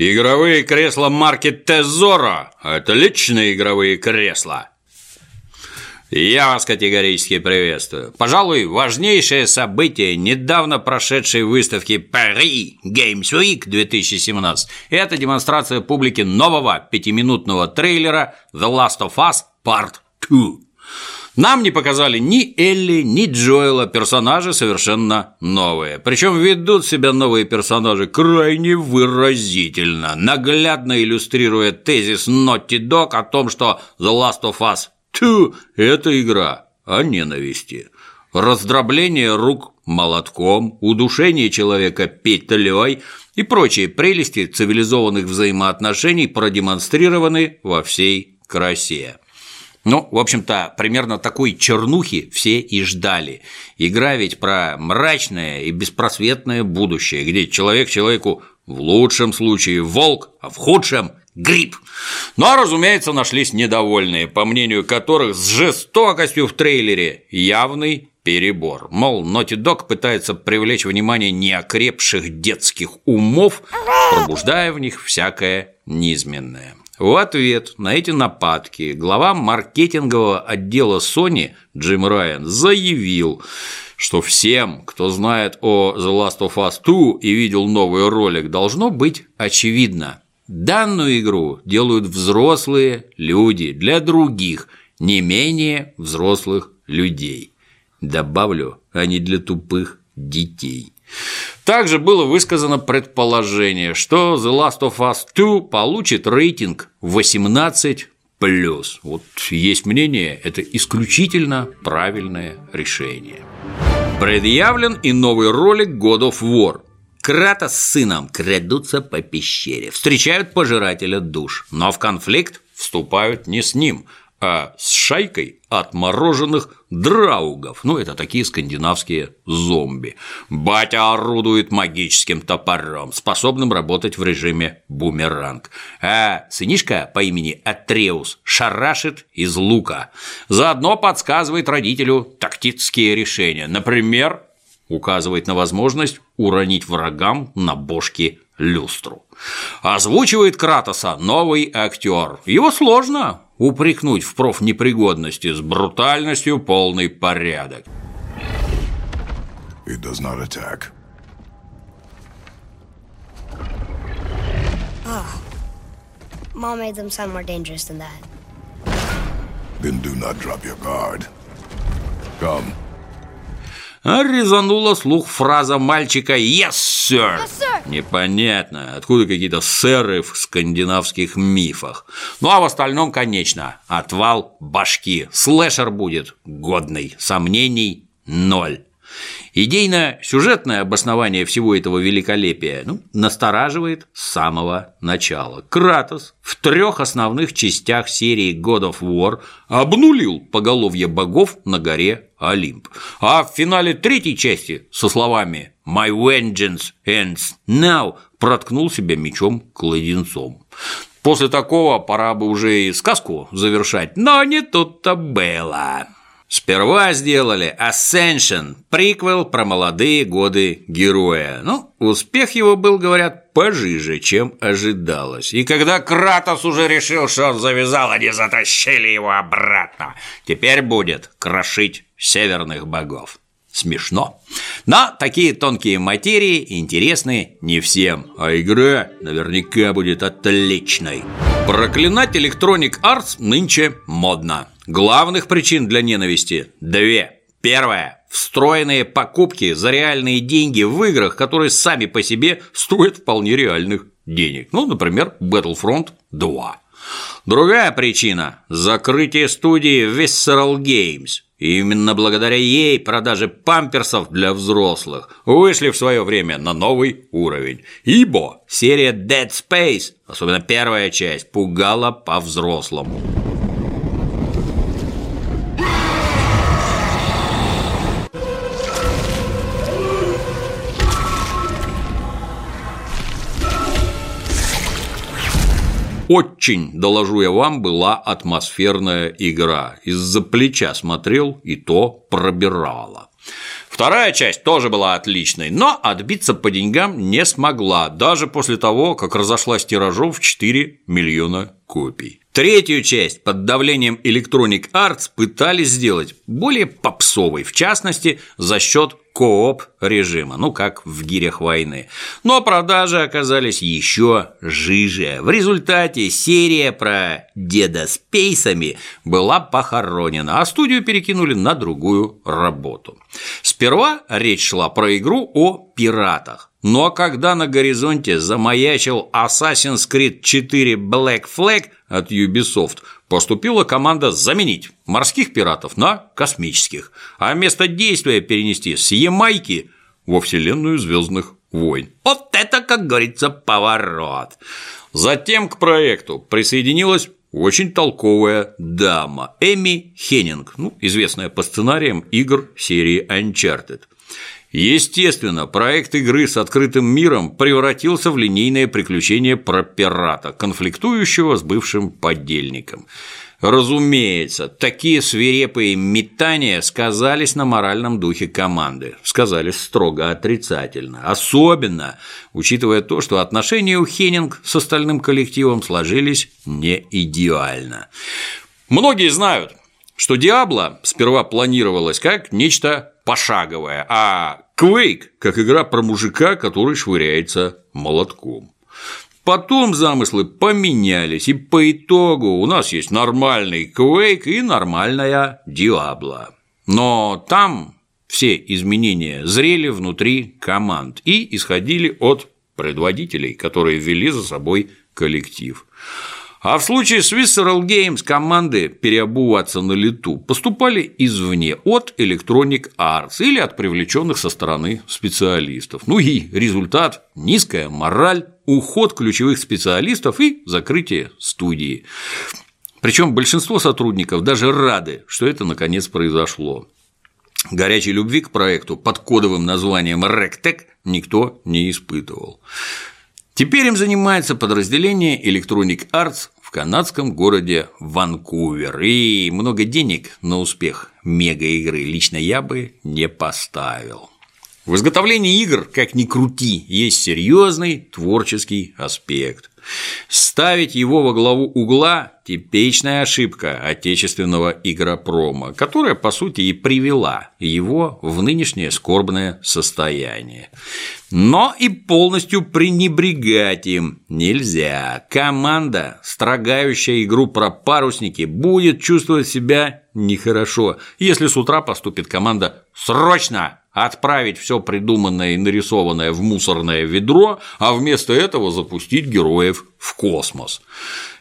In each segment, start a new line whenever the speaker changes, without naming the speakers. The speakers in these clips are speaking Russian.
Игровые кресла марки Тезора – отличные игровые кресла. Я вас категорически приветствую. Пожалуй, важнейшее событие недавно прошедшей выставки Paris Games Week 2017 – это демонстрация публике нового пятиминутного трейлера The Last of Us Part 2. Нам не показали ни Элли, ни Джоэла, персонажи совершенно новые. Причем ведут себя новые персонажи крайне выразительно, наглядно иллюстрируя тезис Naughty Dog о том, что The Last of Us 2 – это игра о ненависти. Раздробление рук молотком, удушение человека петлей и прочие прелести цивилизованных взаимоотношений продемонстрированы во всей красе. Ну, в общем-то, примерно такой чернухи все и ждали. Игра ведь про мрачное и беспросветное будущее, где человек человеку в лучшем случае волк, а в худшем – гриб. Но, разумеется, нашлись недовольные, по мнению которых с жестокостью в трейлере явный перебор. Мол, Naughty Dog пытается привлечь внимание неокрепших детских умов, пробуждая в них всякое низменное. В ответ на эти нападки глава маркетингового отдела Sony Джим Райан заявил, что всем, кто знает о The Last of Us 2 и видел новый ролик, должно быть очевидно. Данную игру делают взрослые люди для других, не менее взрослых людей. Добавлю, а не для тупых детей. Также было высказано предположение, что The Last of Us 2 получит рейтинг 18 плюс. Вот есть мнение, это исключительно правильное решение. Предъявлен и новый ролик God of War. Кратос с сыном крадутся по пещере, встречают пожирателя душ, но в конфликт вступают не с ним, а с шайкой отмороженных драугов. Ну, это такие скандинавские зомби. Батя орудует магическим топором, способным работать в режиме бумеранг. А сынишка по имени Атреус шарашит из лука. Заодно подсказывает родителю тактические решения. Например, указывает на возможность уронить врагам на бошки люстру. Озвучивает Кратоса новый актер. Его сложно упрекнуть в профнепригодности с брутальностью полный порядок.
It does not attack.
Oh. Mom made them sound more dangerous than that.
Then do not drop your guard. Come.
А резанула слух фраза мальчика «Yes, sir!».
Yes, sir.
Непонятно, откуда какие-то сэры в скандинавских мифах. Ну а в остальном, конечно, отвал башки. Слэшер будет годный, сомнений ноль. Идейно-сюжетное обоснование всего этого великолепия ну, настораживает с самого начала. Кратос в трех основных частях серии God of War обнулил поголовье богов на горе Олимп. А в финале третьей части со словами «My vengeance ends now» проткнул себя мечом-кладенцом. После такого пора бы уже и сказку завершать, но не тут-то было. Сперва сделали Ascension, приквел про молодые годы героя. Ну, успех его был, говорят, пожиже, чем ожидалось. И когда Кратос уже решил, что он завязал, они затащили его обратно. Теперь будет крошить северных богов. Смешно. Но такие тонкие материи интересны не всем, а игра наверняка будет отличной. Проклинать Electronic Arts нынче модно. Главных причин для ненависти – две. Первое – встроенные покупки за реальные деньги в играх, которые сами по себе стоят вполне реальных денег. Ну, например, Battlefront 2. Другая причина – закрытие студии Visceral Games. Именно благодаря ей продажи памперсов для взрослых вышли в свое время на новый уровень. Ибо серия Dead Space, особенно первая часть, пугала по-взрослому. Очень, доложу я вам, была атмосферная игра. Из-за плеча смотрел, и то пробирала. Вторая часть тоже была отличной, но отбиться по деньгам не смогла, даже после того, как разошлась тиражом в 4 миллиона копий. Третью часть под давлением Electronic Arts пытались сделать более попсовой, в частности, за счет кооп режима, ну как в гирях войны. Но продажи оказались еще жиже. В результате серия про деда с пейсами была похоронена, а студию перекинули на другую работу. Сперва речь шла про игру о пиратах. Но когда на горизонте замаячил Assassin's Creed 4 Black Flag от Ubisoft, поступила команда заменить морских пиратов на космических, а место действия перенести с Ямайки во вселенную Звездных войн. Вот это, как говорится, поворот. Затем к проекту присоединилась очень толковая дама Эми Хеннинг, ну, известная по сценариям игр серии Uncharted. Естественно, проект игры с открытым миром превратился в линейное приключение про пирата, конфликтующего с бывшим подельником. Разумеется, такие свирепые метания сказались на моральном духе команды, сказались строго отрицательно, особенно учитывая то, что отношения у Хеннинг с остальным коллективом сложились не идеально. Многие знают, что Диабло сперва планировалось как нечто пошаговое, а Quake как игра про мужика, который швыряется молотком. Потом замыслы поменялись, и по итогу у нас есть нормальный Quake и нормальная Diablo. Но там все изменения зрели внутри команд и исходили от предводителей, которые вели за собой коллектив. А в случае с Visceral Games команды переобуваться на лету поступали извне от Electronic Arts или от привлеченных со стороны специалистов. Ну и результат – низкая мораль, уход ключевых специалистов и закрытие студии. Причем большинство сотрудников даже рады, что это наконец произошло. Горячей любви к проекту под кодовым названием RecTech никто не испытывал. Теперь им занимается подразделение Electronic Arts в канадском городе Ванкувер. И много денег на успех мега-игры лично я бы не поставил. В изготовлении игр, как ни крути, есть серьезный творческий аспект. Ставить его во главу угла – типичная ошибка отечественного игропрома, которая, по сути, и привела его в нынешнее скорбное состояние. Но и полностью пренебрегать им нельзя. Команда, строгающая игру про парусники, будет чувствовать себя нехорошо, если с утра поступит команда «Срочно! Отправить все придуманное и нарисованное в мусорное ведро, а вместо этого запустить героев в космос.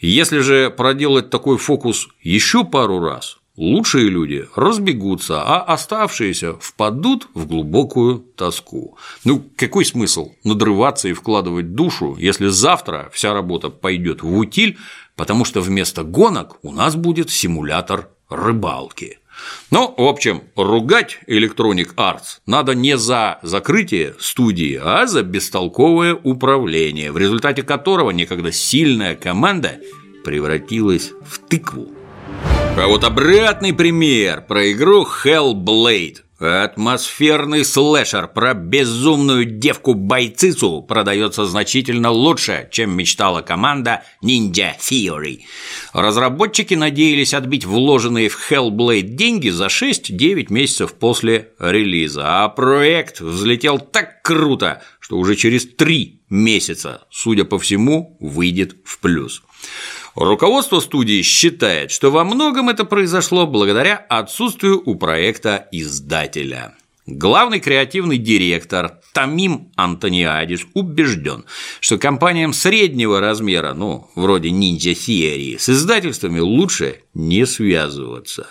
Если же проделать такой фокус еще пару раз, лучшие люди разбегутся, а оставшиеся впадут в глубокую тоску. Ну, какой смысл надрываться и вкладывать душу, если завтра вся работа пойдет в утиль, потому что вместо гонок у нас будет симулятор рыбалки. Ну, в общем, ругать Electronic Arts надо не за закрытие студии, а за бестолковое управление, в результате которого некогда сильная команда превратилась в тыкву. А вот обратный пример про игру Hellblade Атмосферный слэшер про безумную девку-бойцицу продается значительно лучше, чем мечтала команда Ninja Theory. Разработчики надеялись отбить вложенные в Hellblade деньги за 6-9 месяцев после релиза, а проект взлетел так круто, что уже через 3 месяца, судя по всему, выйдет в плюс. Руководство студии считает, что во многом это произошло благодаря отсутствию у проекта издателя. Главный креативный директор Тамим Антониадис убежден, что компаниям среднего размера, ну, вроде Ninja Theory, с издательствами лучше не связываться.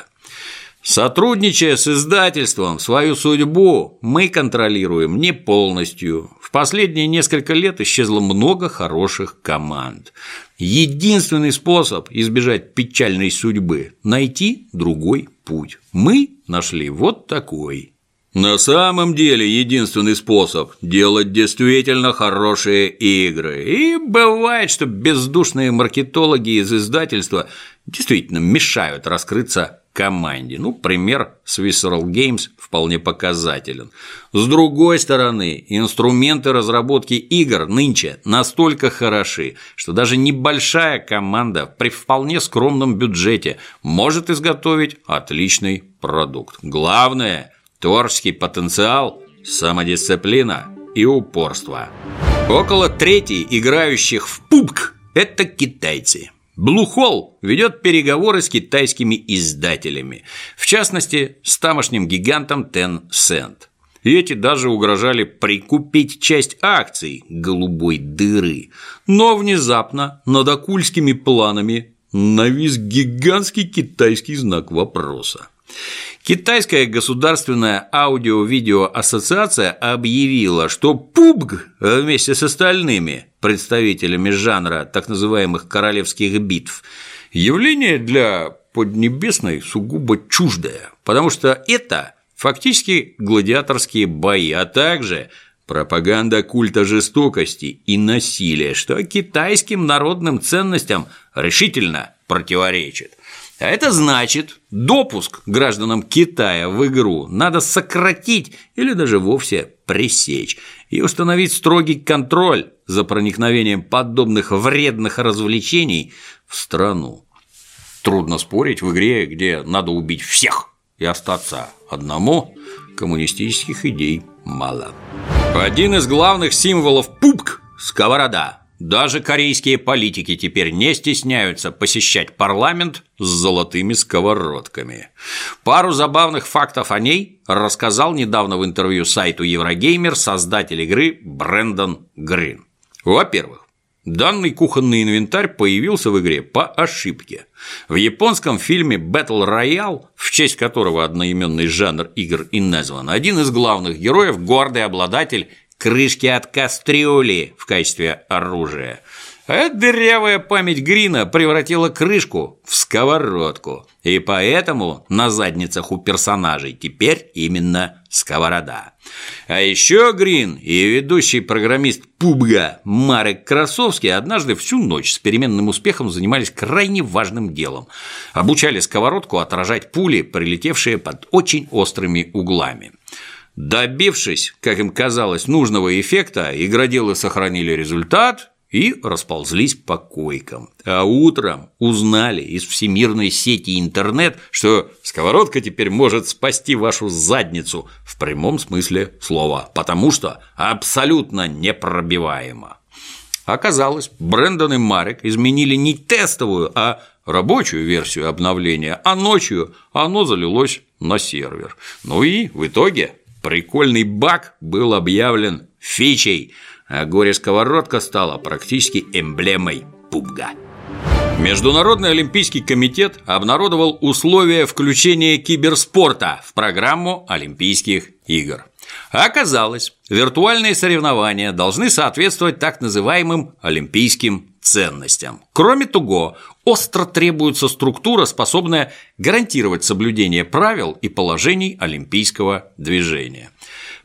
Сотрудничая с издательством, свою судьбу мы контролируем не полностью. В последние несколько лет исчезло много хороших команд. Единственный способ избежать печальной судьбы – найти другой путь. Мы нашли вот такой. На самом деле единственный способ – делать действительно хорошие игры. И бывает, что бездушные маркетологи из издательства действительно мешают раскрыться команде. Ну, пример с Visceral Games вполне показателен. С другой стороны, инструменты разработки игр нынче настолько хороши, что даже небольшая команда при вполне скромном бюджете может изготовить отличный продукт. Главное – творческий потенциал, самодисциплина и упорство. Около трети играющих в PUBG – это китайцы. Блухол ведет переговоры с китайскими издателями, в частности, с тамошним гигантом Tencent. И эти даже угрожали прикупить часть акций голубой дыры. Но внезапно над акульскими планами навис гигантский китайский знак вопроса. Китайская государственная аудио-видео ассоциация объявила, что PUBG вместе с остальными представителями жанра так называемых королевских битв явление для Поднебесной сугубо чуждое, потому что это фактически гладиаторские бои, а также пропаганда культа жестокости и насилия, что китайским народным ценностям решительно противоречит. А это значит, допуск гражданам Китая в игру надо сократить или даже вовсе пресечь и установить строгий контроль за проникновением подобных вредных развлечений в страну. Трудно спорить в игре, где надо убить всех и остаться одному, коммунистических идей мало. Один из главных символов пупк – сковорода – даже корейские политики теперь не стесняются посещать парламент с золотыми сковородками. Пару забавных фактов о ней рассказал недавно в интервью сайту Еврогеймер создатель игры Брэндон Грин. Во-первых, Данный кухонный инвентарь появился в игре по ошибке. В японском фильме Battle Royale, в честь которого одноименный жанр игр и назван, один из главных героев – гордый обладатель крышки от кастрюли в качестве оружия. А дырявая память Грина превратила крышку в сковородку. И поэтому на задницах у персонажей теперь именно сковорода. А еще Грин и ведущий программист Пубга Марек Красовский однажды всю ночь с переменным успехом занимались крайне важным делом. Обучали сковородку отражать пули, прилетевшие под очень острыми углами. Добившись, как им казалось, нужного эффекта, игроделы сохранили результат и расползлись по койкам. А утром узнали из всемирной сети интернет, что сковородка теперь может спасти вашу задницу в прямом смысле слова, потому что абсолютно непробиваема. Оказалось, Брэндон и Марек изменили не тестовую, а рабочую версию обновления, а ночью оно залилось на сервер. Ну и в итоге Прикольный баг был объявлен фичей, а горе-сковородка стала практически эмблемой пубга. Международный олимпийский комитет обнародовал условия включения киберспорта в программу Олимпийских игр. Оказалось, виртуальные соревнования должны соответствовать так называемым олимпийским ценностям. Кроме того, остро требуется структура, способная гарантировать соблюдение правил и положений олимпийского движения.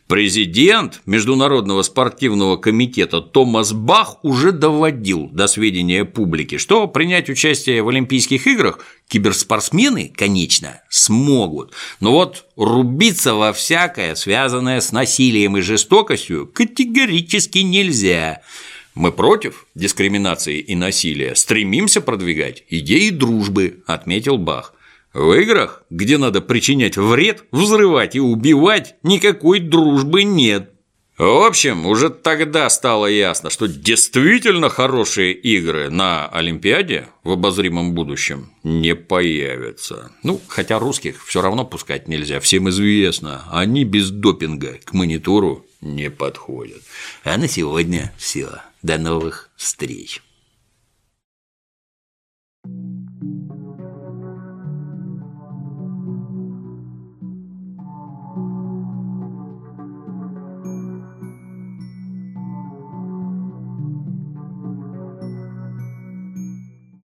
Президент Международного спортивного комитета Томас Бах уже доводил до сведения публики, что принять участие в Олимпийских играх киберспортсмены, конечно, смогут, но вот рубиться во всякое, связанное с насилием и жестокостью, категорически нельзя. Мы против дискриминации и насилия, стремимся продвигать идеи дружбы, отметил Бах. В играх, где надо причинять вред, взрывать и убивать, никакой дружбы нет. В общем, уже тогда стало ясно, что действительно хорошие игры на Олимпиаде в обозримом будущем не появятся. Ну, хотя русских все равно пускать нельзя, всем известно, они без допинга к монитору не подходят. А на сегодня все. До новых встреч!